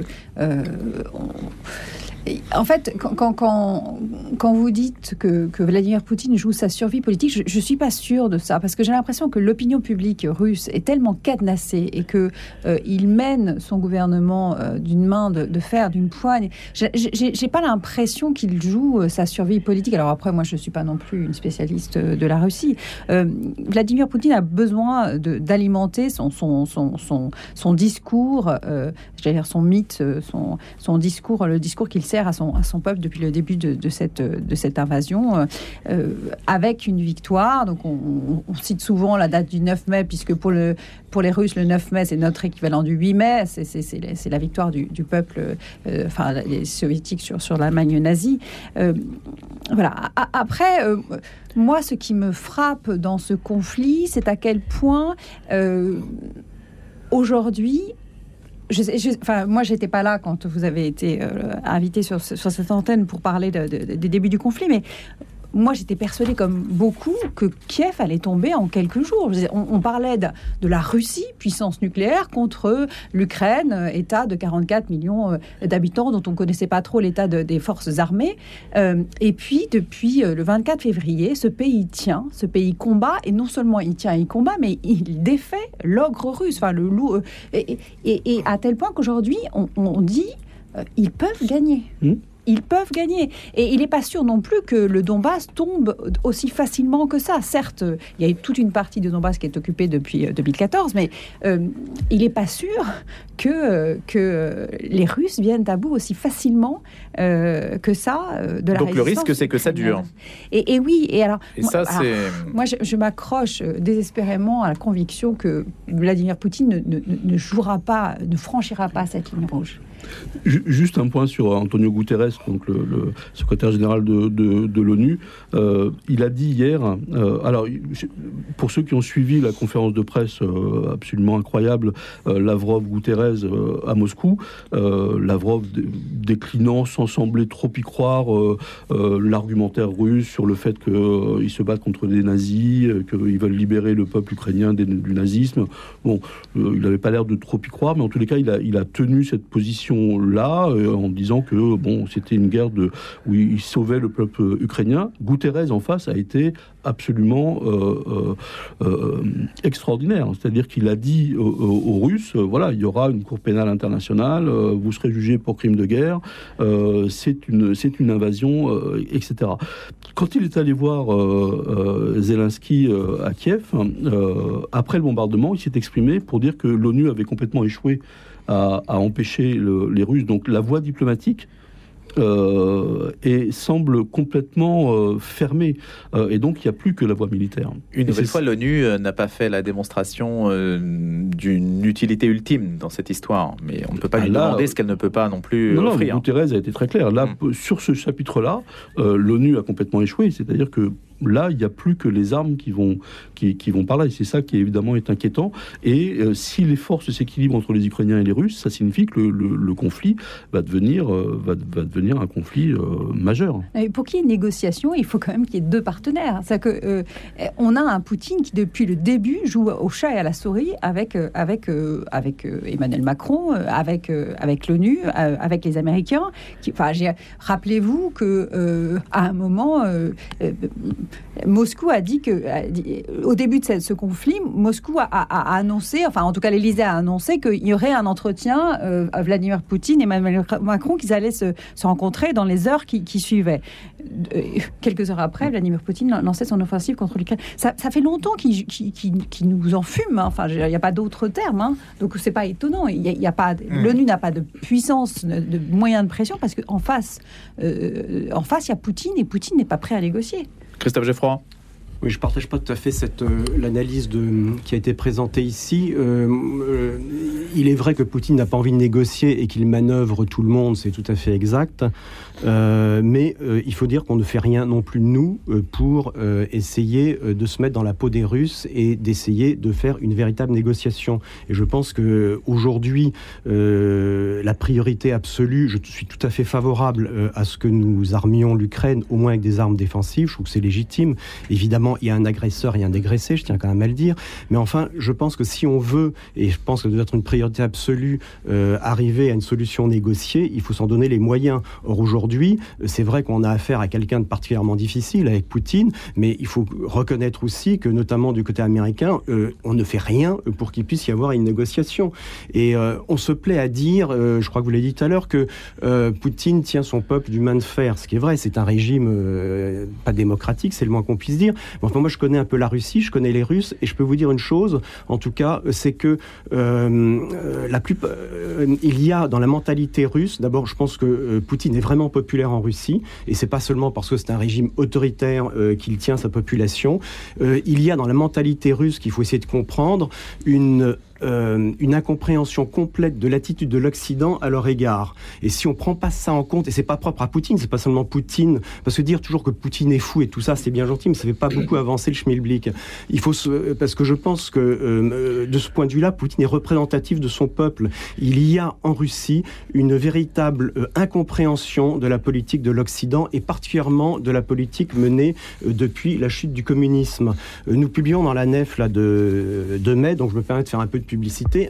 en fait, quand, quand, quand, vous dites que, que, Vladimir Poutine joue sa survie politique, je ne suis pas sûre de ça, parce que j'ai l'impression que l'opinion publique russe est tellement cadenassée et qu'il euh, il mène son gouvernement euh, d'une main de, fer, d'une poigne. J'ai pas l'impression qu'il joue euh, sa survie politique. Alors après, moi, je ne suis pas non plus une spécialiste de la Russie. Vladimir Poutine a besoin d'alimenter son, son, son, son, discours, dire son mythe, son discours, le discours qu'il à son, peuple depuis le début de, cette, invasion, euh, avec une victoire. Donc on, cite souvent la date du 9 mai, puisque pour, le, pour les Russes, le 9 mai, c'est notre équivalent du 8 mai. C'est la victoire du, peuple, euh, sur, l'Allemagne nazie. Euh, voilà. Après, euh, moi, ce qui me frappe dans ce conflit, c'est à quel point aujourd'hui, je, je, moi, j'étais pas là quand vous avez été euh, invité sur, cette antenne pour parler de, des débuts du conflit, mais moi, j'étais persuadée, comme beaucoup, que Kiev allait tomber en quelques jours. On, parlait de, de, la Russie, puissance nucléaire, contre l'Ukraine, État de 44 millions d'habitants, dont on ne connaissait pas trop l'état de, des forces armées. Euh, et puis, depuis le 24 février, ce pays tient, ce pays combat, et non seulement il tient, il combat, mais il défait l'ogre russe, enfin le loup. Euh, et, à tel point qu'aujourd'hui, on, dit euh, ils peuvent gagner. Mmh ils peuvent gagner. Et il n'est pas sûr non plus que le Donbass tombe aussi facilement que ça. Certes, il y a toute une partie de Donbass qui est occupée depuis 2014, mais euh, il n'est pas sûr que, que les Russes viennent à bout aussi facilement euh, que ça de la Donc le risque, c'est que ça dure. Et, et, oui, et alors... Et ça, alors moi, je, je m'accroche désespérément à la conviction que Vladimir Poutine ne, ne, ne jouera pas, ne franchira pas cette ligne rouge. Juste un point sur Antonio Guterres, donc le, secrétaire général de, l'ONU. Euh, il a dit hier, euh, alors pour ceux qui ont suivi la conférence de presse euh, absolument incroyable, Lavrov-Guterres à Moscou, Lavrov déclinant sans sembler trop y croire l'argumentaire russe sur le fait qu'ils se battent contre des nazis, qu'ils veulent libérer le peuple ukrainien du nazisme. Bon, il n'avait pas l'air de trop y croire, mais en tous les cas, il a tenu cette position là euh, en disant que bon c'était une guerre de où il sauvait le peuple ukrainien. Guterres en face a été absolument euh, euh, extraordinaire, c'est-à-dire qu'il a dit aux, Russes voilà il y aura une cour pénale internationale, vous serez jugé pour crime de guerre, c'est une c'est une invasion, etc. Quand il est allé voir Zelensky à Kiev après le bombardement, il s'est exprimé pour dire que l'ONU avait complètement échoué à, empêcher le, les Russes. Donc la voie diplomatique euh, et semble complètement euh, fermée. Euh, et donc, il n'y a plus que la voie militaire. Une nouvelle fois, l'ONU n'a pas fait la démonstration euh, d'une utilité ultime dans cette histoire. Mais on ne peut pas ah, lui là, demander ce qu'elle ne peut pas non plus non, offrir. Non, Guterres a été très clair. Là, mmh. sur ce chapitre-là, l'ONU a complètement échoué. C'est-à-dire que là, il n'y a plus que les armes qui vont, qui, vont par là. Et c'est ça qui, évidemment, est inquiétant. Et euh, si les forces s'équilibrent entre les Ukrainiens et les Russes, ça signifie que le, conflit va devenir, euh, va, va, devenir un conflit euh, majeur. Et pour qu'il y ait négociation, il faut quand même qu'il y ait deux partenaires. C'est on a un Poutine qui, depuis le début, joue au chat et à la souris avec, avec, avec Emmanuel Macron, avec, avec l'ONU, avec les Américains. Rappelez-vous que à un moment, Moscou a dit que, a dit, au début de ce, ce conflit, Moscou a, a, a, annoncé, enfin en tout cas l'Élysée a annoncé qu'il y aurait un entretien euh, à Vladimir Poutine et Emmanuel Macron qu'ils allaient se, se, rencontrer dans les heures qui, qui suivaient. Euh, quelques heures après, Vladimir Poutine lançait son offensive contre l'Ukraine. Ça, ça, fait longtemps qu'il qu qu qu nous enfume. Hein. Enfin, il n'y a pas d'autre terme. Hein. Donc c'est pas étonnant. Il y a, a pas, mmh. l'ONU n'a pas de puissance, de, de moyens de pression parce qu'en face, euh, en face, il y a Poutine et Poutine n'est pas prêt à négocier. Christophe Geffroy oui, je partage pas tout à fait euh, l'analyse qui a été présentée ici. Euh, euh, il est vrai que Poutine n'a pas envie de négocier et qu'il manœuvre tout le monde, c'est tout à fait exact. Mais il faut dire qu'on ne fait rien non plus nous pour essayer de se mettre dans la peau des Russes et d'essayer de faire une véritable négociation. Et je pense que aujourd'hui, la priorité absolue, je suis tout à fait favorable à ce que nous armions l'Ukraine au moins avec des armes défensives. Je trouve que c'est légitime. Évidemment, il y a un agresseur et un dégraissé, je tiens quand même à le dire. Mais enfin, je pense que si on veut, et je pense que ça doit être une priorité absolue, arriver à une solution négociée, il faut s'en donner les moyens. Or aujourd'hui c'est vrai qu'on a affaire à quelqu'un de particulièrement difficile avec Poutine, mais il faut reconnaître aussi que notamment du côté américain, euh, on ne fait rien pour qu'il puisse y avoir une négociation. Et euh, on se plaît à dire, euh, je crois que vous l'avez dit tout à l'heure, que euh, Poutine tient son peuple du main de fer, ce qui est vrai, c'est un régime euh, pas démocratique, c'est le moins qu'on puisse dire. Moi, je connais un peu la Russie, je connais les Russes, et je peux vous dire une chose, en tout cas, c'est que euh, la plus, il y a dans la mentalité russe, d'abord, je pense que Poutine est vraiment populaire en Russie, et c'est pas seulement parce que c'est un régime autoritaire qu'il tient sa population. il y a dans la mentalité russe qu'il faut essayer de comprendre une euh, une incompréhension complète de l'attitude de l'Occident à leur égard. Et si on prend pas ça en compte, et c'est pas propre à Poutine, c'est pas seulement Poutine, parce que dire toujours que Poutine est fou et tout ça, c'est bien gentil, mais ça fait pas beaucoup avancer le schmilblick. Il faut parce que je pense que euh, de ce point de vue-là, Poutine est représentatif de son peuple. Il y a en Russie une véritable euh, incompréhension de la politique de l'Occident et particulièrement de la politique menée depuis la chute du communisme. nous publions dans la nef là de, de mai, donc je me permets de faire un peu de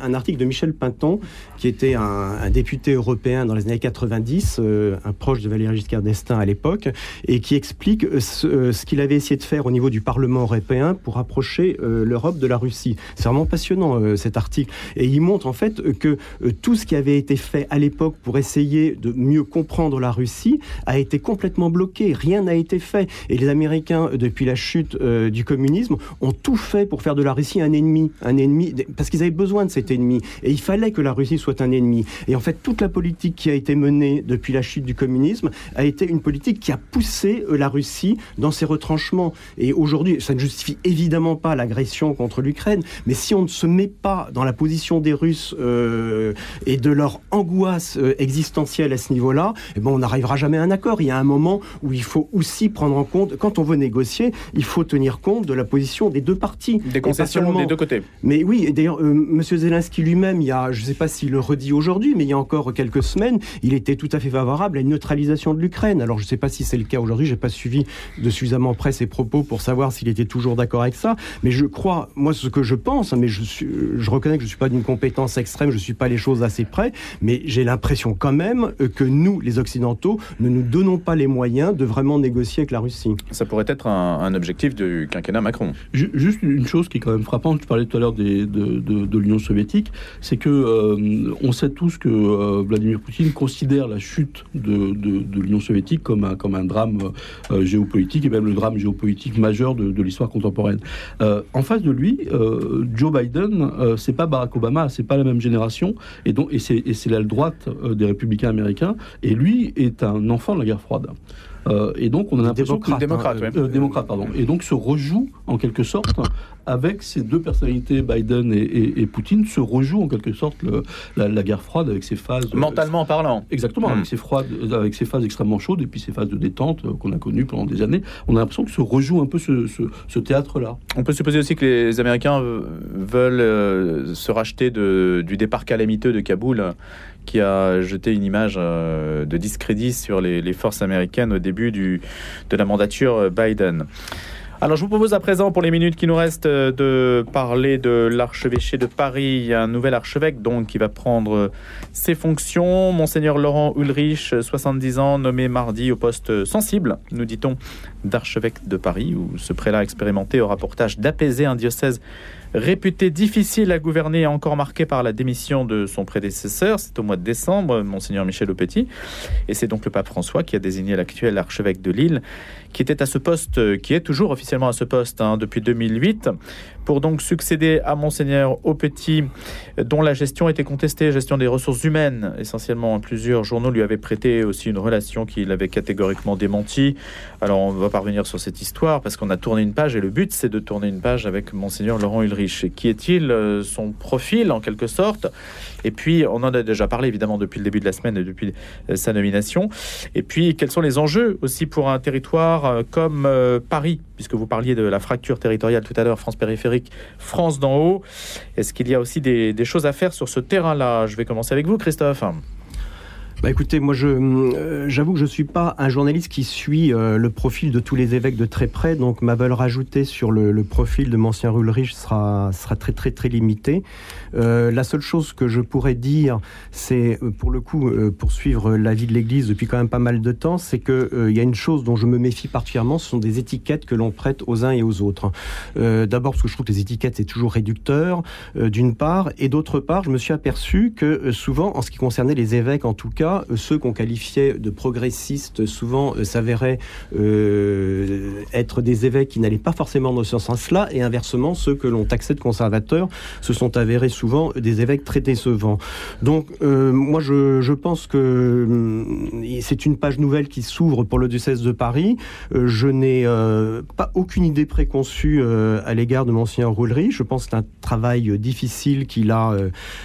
un article de Michel Pinton, qui était un, député européen dans les années 90, euh, un proche de Valéry Giscard d'Estaing à l'époque, et qui explique euh, euh, ce, qu'il avait essayé de faire au niveau du Parlement européen pour rapprocher l'Europe de la Russie. C'est vraiment passionnant cet article. Et il montre en fait que tout ce qui avait été fait à l'époque pour essayer de mieux comprendre la Russie a été complètement bloqué. Rien n'a été fait. Et les Américains, depuis la chute du communisme, ont tout fait pour faire de la Russie un ennemi. Un ennemi parce qu'ils avaient besoin de cet ennemi. Et il fallait que la Russie soit un ennemi. Et en fait, toute la politique qui a été menée depuis la chute du communisme a été une politique qui a poussé euh, la Russie dans ses retranchements. Et aujourd'hui, ça ne justifie évidemment pas l'agression contre l'Ukraine, mais si on ne se met pas dans la position des Russes euh, et de leur angoisse euh, existentielle à ce niveau-là, eh ben on n'arrivera jamais à un accord. Il y a un moment où il faut aussi prendre en compte, quand on veut négocier, il faut tenir compte de la position des deux parties. Des concessions des deux côtés. Mais oui, d'ailleurs, Monsieur Zelensky lui-même, il y a, je ne sais pas s'il le redit aujourd'hui, mais il y a encore quelques semaines, il était tout à fait favorable à une neutralisation de l'Ukraine. Alors je ne sais pas si c'est le cas aujourd'hui, j'ai pas suivi de suffisamment près ses propos pour savoir s'il était toujours d'accord avec ça. Mais je crois, moi, ce que je pense, mais je, suis, je reconnais que je ne suis pas d'une compétence extrême, je ne suis pas les choses assez près, mais j'ai l'impression quand même que nous, les Occidentaux, ne nous donnons pas les moyens de vraiment négocier avec la Russie. Ça pourrait être un, objectif du quinquennat Macron. Juste une chose qui est quand même frappante, tu parlais tout à l'heure de, de, de l'Union soviétique, c'est que euh, on sait tous que euh, Vladimir Poutine considère la chute de, l'Union soviétique comme un, comme un drame euh, géopolitique et même le drame géopolitique majeur de, l'histoire contemporaine. en face de lui, Joe Biden, c'est pas Barack Obama, c'est pas la même génération, et donc et c'est l'aile droite des républicains américains, et lui est un enfant de la guerre froide. Euh, et donc, on a l'impression que démocrate, euh, démocrate, pardon. Et donc, se rejoue en quelque sorte avec ces deux personnalités, Biden et, Poutine, se rejoue en quelque sorte la, guerre froide avec ses phases euh, mentalement parlant. Exactement, avec ses froides, avec ses phases extrêmement chaudes et puis ses phases de détente qu'on a connues pendant des années. On a l'impression que se rejoue un peu ce, théâtre-là. On peut supposer aussi que les Américains veulent se racheter de, du départ calamiteux de Kaboul qui a jeté une image euh, de discrédit sur les, forces américaines au début du, de la mandature Biden. Alors je vous propose à présent, pour les minutes qui nous restent, euh, de parler de l'archevêché de Paris. A un nouvel archevêque donc qui va prendre ses fonctions. Monseigneur Laurent Ulrich, 70 ans, nommé mardi au poste sensible, nous dit-on, d'archevêque de Paris, où ce prélat expérimenté au rapportage d'apaiser un diocèse réputé difficile à gouverner et encore marqué par la démission de son prédécesseur. C'est au mois de décembre, monseigneur Michel Aupetit. Et c'est donc le pape François qui a désigné l'actuel archevêque de Lille, qui était à ce poste, qui est toujours officiellement à ce poste hein, depuis 2008, pour donc succéder à monseigneur Aupetit, dont la gestion était contestée, gestion des ressources humaines essentiellement. Plusieurs journaux lui avaient prêté aussi une relation qu'il avait catégoriquement démentie. Alors on va parvenir sur cette histoire parce qu'on a tourné une page et le but c'est de tourner une page avec monseigneur Laurent Ulrich. Qui est-il euh, Son profil, en quelque sorte? Et puis, on en a déjà parlé, évidemment, depuis le début de la semaine et depuis euh, sa nomination. Et puis, quels sont les enjeux aussi pour un territoire euh, comme Paris Puisque vous parliez de la fracture territoriale tout à l'heure, France périphérique, France d'en haut. Est-ce qu'il y a aussi des choses à faire sur ce terrain-là? Je vais commencer avec vous, Christophe. Bah écoutez, moi je euh, j'avoue que je suis pas un journaliste qui suit euh, le profil de tous les évêques de très près, donc ma valeur ajoutée sur le, profil de Monsieur Ulrich sera sera très très très limitée. Euh, la seule chose que je pourrais dire, c'est pour le coup poursuivre la vie de l'Église depuis quand même pas mal de temps, c'est que il y a une chose dont je me méfie particulièrement, ce sont des étiquettes que l'on prête aux uns et aux autres. D'abord parce que je trouve que les étiquettes c'est toujours réducteur, d'une part, et d'autre part, je me suis aperçu que souvent, en ce qui concernait les évêques en tout cas cas, ceux qu'on qualifiait de progressistes souvent s'avéraient être des évêques qui n'allaient pas forcément dans ce sens-là, et inversement, ceux que l'on taxait de conservateurs se sont avérés souvent des évêques très décevants. Donc, moi, je, je, pense que hum, c'est une page nouvelle qui s'ouvre pour le diocèse de Paris. je n'ai pas aucune idée préconçue à l'égard de Monseigneur Roulerie. Je pense que c'est un travail difficile qu'il a,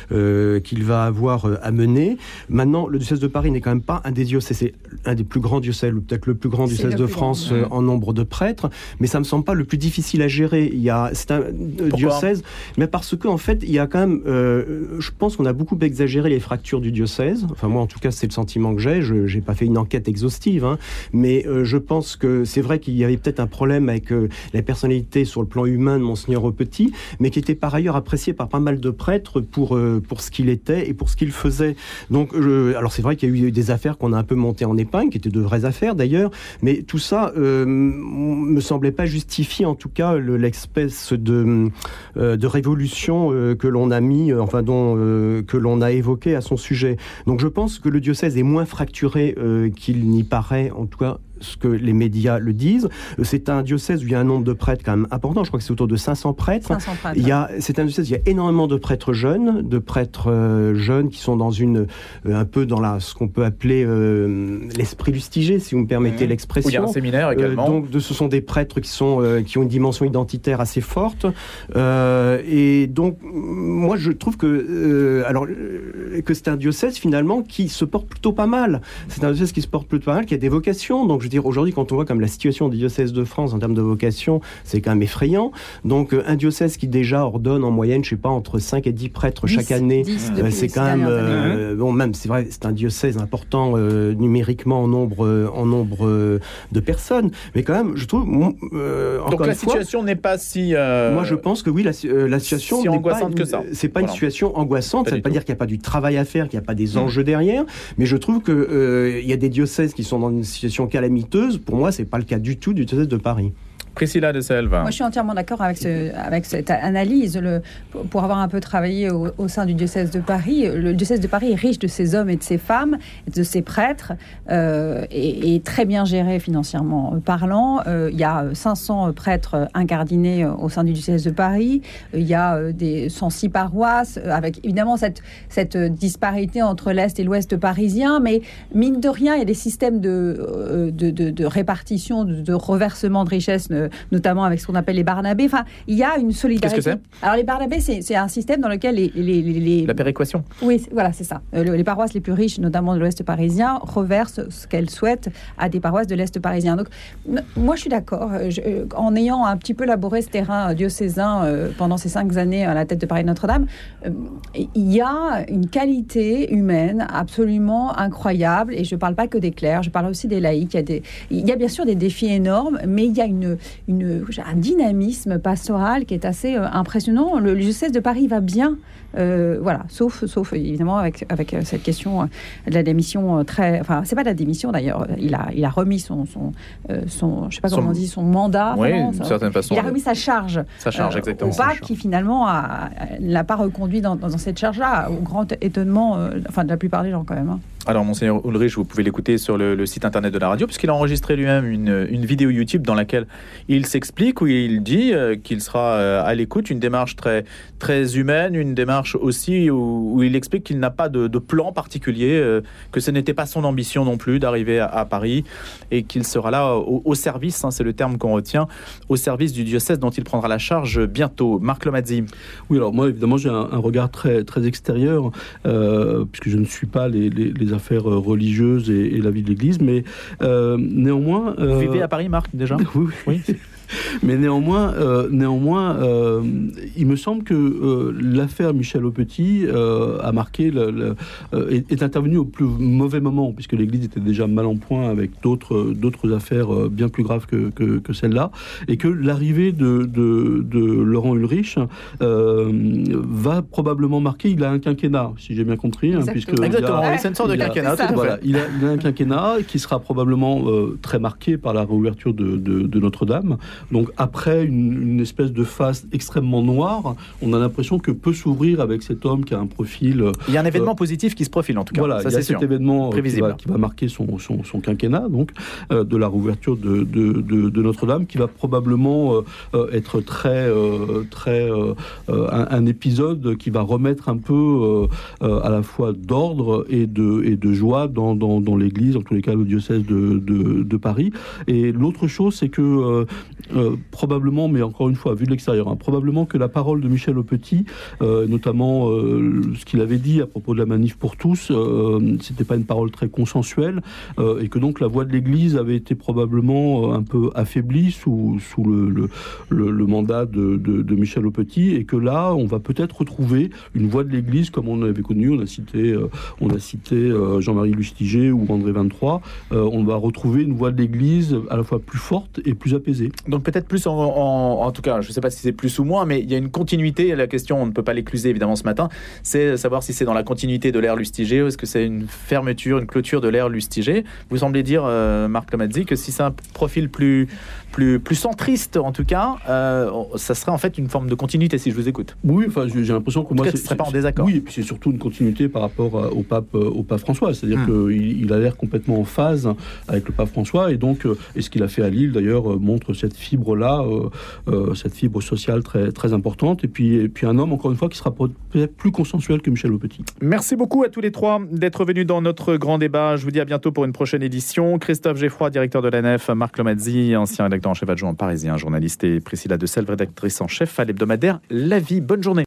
qu'il va avoir à mener. Maintenant, le diocèse de Paris n'est quand même pas un des diocèses, c'est un des plus grands diocèses, ou peut-être le plus grand diocèse de France euh, en nombre de prêtres, mais ça me semble pas le plus difficile à gérer. Il y a, c'est un euh, diocèse, mais parce que en fait, il y a quand même, euh, je pense qu'on a beaucoup exagéré les fractures du diocèse. Enfin, moi, en tout cas, c'est le sentiment que j'ai. Je n'ai pas fait une enquête exhaustive, hein, mais je pense que c'est vrai qu'il y avait peut-être un problème avec la personnalité sur le plan humain de Monseigneur Petit, mais qui était par ailleurs apprécié par pas mal de prêtres pour, pour ce qu'il était et pour ce qu'il faisait. Donc, alors c'est vrai qu'il y a eu des affaires qu'on a un peu montées en épingle, qui étaient de vraies affaires d'ailleurs, mais tout ça euh, me semblait pas justifier en tout cas l'espèce de, euh, de révolution euh, que l'on a mis, euh, enfin dont que l'on a évoqué à son sujet. Donc je pense que le diocèse est moins fracturé qu'il n'y paraît, en tout cas ce que les médias le disent. C'est un diocèse où il y a un nombre de prêtres quand même important. Je crois que c'est autour de 500 prêtres. 500 prêtres. Il y a, c'est un diocèse, il y a énormément de prêtres jeunes, de prêtres euh, jeunes qui sont dans une, euh, un peu dans la, ce qu'on peut appeler euh, l'esprit lustigé, si vous me permettez mmh. l'expression. il y a un séminaire également. donc, de, ce sont des prêtres qui sont, qui ont une dimension identitaire assez forte. et donc, moi, je trouve que, alors, que c'est un diocèse finalement qui se porte plutôt pas mal. C'est un diocèse qui se porte plutôt pas mal, qui a des vocations. Donc, veux dire, aujourd'hui, quand on voit comme la situation du diocèse de France en termes de vocation, c'est quand même effrayant. Donc, euh, un diocèse qui déjà ordonne en moyenne, je sais pas, entre 5 et 10 prêtres chaque année, euh, c'est quand même, euh, bon, même, c'est vrai, c'est un diocèse important numériquement en nombre, en nombre de personnes. Mais quand même, je trouve. Donc, la situation n'est pas si. Moi, je pense que oui, la, la situation. Si angoissante pas que ça. C'est pas une situation angoissante. ça ne veut pas dire qu'il n'y a pas du travail à faire, qu'il n'y a pas des mmh. enjeux derrière. Mais je trouve qu'il il y a des diocèses qui sont dans une situation calamiteuse pour moi, c'est pas le cas du tout du diocèse de Paris. Priscilla de Selva. Moi, je suis entièrement d'accord avec, ce, avec cette analyse. Pour avoir un peu travaillé au, sein du diocèse de Paris, le diocèse de Paris est riche de ses hommes et de ses femmes, de ses prêtres, euh, et, très bien géré financièrement parlant. Euh, il y a 500 prêtres incardinés au sein du diocèse de Paris. Il y a des 106 paroisses, avec évidemment cette, disparité entre l'Est et l'Ouest parisien. Mais mine de rien, il y a des systèmes de, euh, répartition, de, reversement de richesses notamment avec ce qu'on appelle les Barnabés. Enfin, il y a une solidarité. Qu'est-ce que c'est Alors, les Barnabés, c'est un système dans lequel les. les, les, La péréquation. Oui, voilà, c'est ça. Euh, les paroisses les plus riches, notamment de l'Ouest parisien, reversent ce qu'elles souhaitent à des paroisses de l'Est parisien. Donc, moi, je suis d'accord. Euh, euh, en ayant un petit peu laboré ce terrain diocésain pendant ces cinq années à la tête de Paris Notre-Dame, il y a une qualité humaine absolument incroyable. Et je ne parle pas que des clercs, je parle aussi des laïcs. Il y a, des, il y a bien sûr des défis énormes, mais il y a une, un dynamisme pastoral qui est assez euh, impressionnant. Le, diocèse de Paris va bien, euh, voilà, sauf, sauf évidemment avec, avec euh, cette question de la démission très. Enfin, c'est pas de la démission d'ailleurs. Il a, il a remis son, son, son je sais pas comment on dit, son mandat. Oui, d'une certaine façon. Il a remis sa charge. Sa charge, exactement. Au PAC, qui finalement ne l'a pas reconduit dans, dans cette charge-là, au grand étonnement, enfin de la plupart des gens quand même. Hein. Alors, Monseigneur Ulrich, vous pouvez l'écouter sur le, site internet de la radio, puisqu'il a enregistré lui-même une, une, vidéo YouTube dans laquelle il s'explique, où il dit euh, qu'il sera euh, à l'écoute, une démarche très, très humaine, une démarche aussi où, il explique qu'il n'a pas de, plan particulier, euh, que ce n'était pas son ambition non plus d'arriver à, Paris, et qu'il sera là au, service, hein, c'est le terme qu'on retient, au service du diocèse dont il prendra la charge bientôt. Marc Lomazzi. Oui, alors moi, évidemment, j'ai un, regard très, très extérieur, puisque je ne suis pas les, les, les affaires euh, religieuses et, la vie de l'Église, mais euh, néanmoins... Vous vivez à Paris, Marc, déjà? Oui, oui. Mais néanmoins, euh, néanmoins euh, il me semble que euh, l'affaire Michel Aupetit a marqué, le, est, est intervenue au plus mauvais moment, puisque l'Église était déjà mal en point avec d'autres d'autres affaires bien plus graves que, que, celle-là, et que l'arrivée de, de, de, Laurent Ulrich va probablement marquer. Il a un quinquennat, si j'ai bien compris, hein, puisque exactement. c'est une sorte de quinquennat. voilà, il, a, il, a, un quinquennat qui sera probablement très marqué par la réouverture de, de Notre-Dame. Donc après une, une espèce de face extrêmement noire, on a l'impression que peut s'ouvrir avec cet homme qui a un profil. euh, Il y a un événement positif qui se profile en tout cas. voilà, ça il y a c'est cet sûr. événement euh, qui Prévisible. va, qui va marquer son, son, son quinquennat, donc, euh, de la rouverture de, de, de- de Notre-Dame, qui va probablement euh, euh, être très, euh, très euh, euh, un, un épisode qui va remettre un peu euh, euh, à la fois d'ordre et de, et de joie dans, dans, dans l'Église, en tous les cas le diocèse de Paris. Et l'autre chose, c'est que euh, probablement, mais encore une fois, vu de l'extérieur, hein, probablement que la parole de Michel Aupetit, euh, notamment euh, ce qu'il avait dit à propos de la manif pour tous, c'était pas une parole très consensuelle, et que donc la voix de l'Église avait été probablement un peu affaiblie sous, le, mandat de, Michel Aupetit, et que là, on va peut-être retrouver une voix de l'Église comme on avait connu, on a cité, Jean-Marie Lustiger ou André 23, euh, on va retrouver une voix de l'Église à la fois plus forte et plus apaisée. Peut-être plus en, tout cas, je ne sais pas si c'est plus ou moins, mais il y a une continuité. La question, on ne peut pas l'écluser évidemment ce matin, c'est savoir si c'est dans la continuité de l'ère Lustiger ou est-ce que c'est une fermeture, une clôture de l'ère Lustiger. Vous semblez dire, euh, Marc Lomazzi, que si c'est un profil plus, plus, plus centriste en tout cas, euh, ça serait en fait une forme de continuité si je vous écoute. Oui, enfin, j'ai l'impression que En moi, cas, tu serais pas en désaccord. Oui, et puis c'est surtout une continuité par rapport à- au pape, euh, au pape François. C'est-à-dire Hmm. qu'il il a l'air complètement en phase avec le pape François, et donc, euh, et ce qu'il a fait à Lille d'ailleurs euh, montre cette fibre-là, euh, euh, cette fibre sociale très très importante. Et puis, et puis un homme encore une fois qui sera peut-être plus consensuel que Michel Aupetit. Merci beaucoup à tous les trois d'être venus dans notre grand débat. Je vous dis à bientôt pour une prochaine édition. Christophe Geffroy, directeur de l'ANF, Marc Lomazzi, ancien rédacteur en chef adjoint parisien, journaliste, et Priscilla de Selve, rédactrice en chef à l'hebdomadaire La Vie. Bonne journée.